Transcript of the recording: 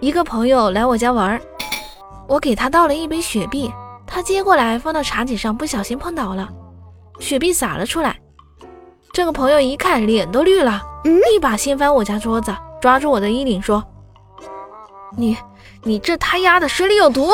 一个朋友来我家玩，我给他倒了一杯雪碧，他接过来放到茶几上，不小心碰倒了，雪碧洒了出来。这个朋友一看，脸都绿了，一把掀翻我家桌子，抓住我的衣领说。你你这他丫的，水里有毒。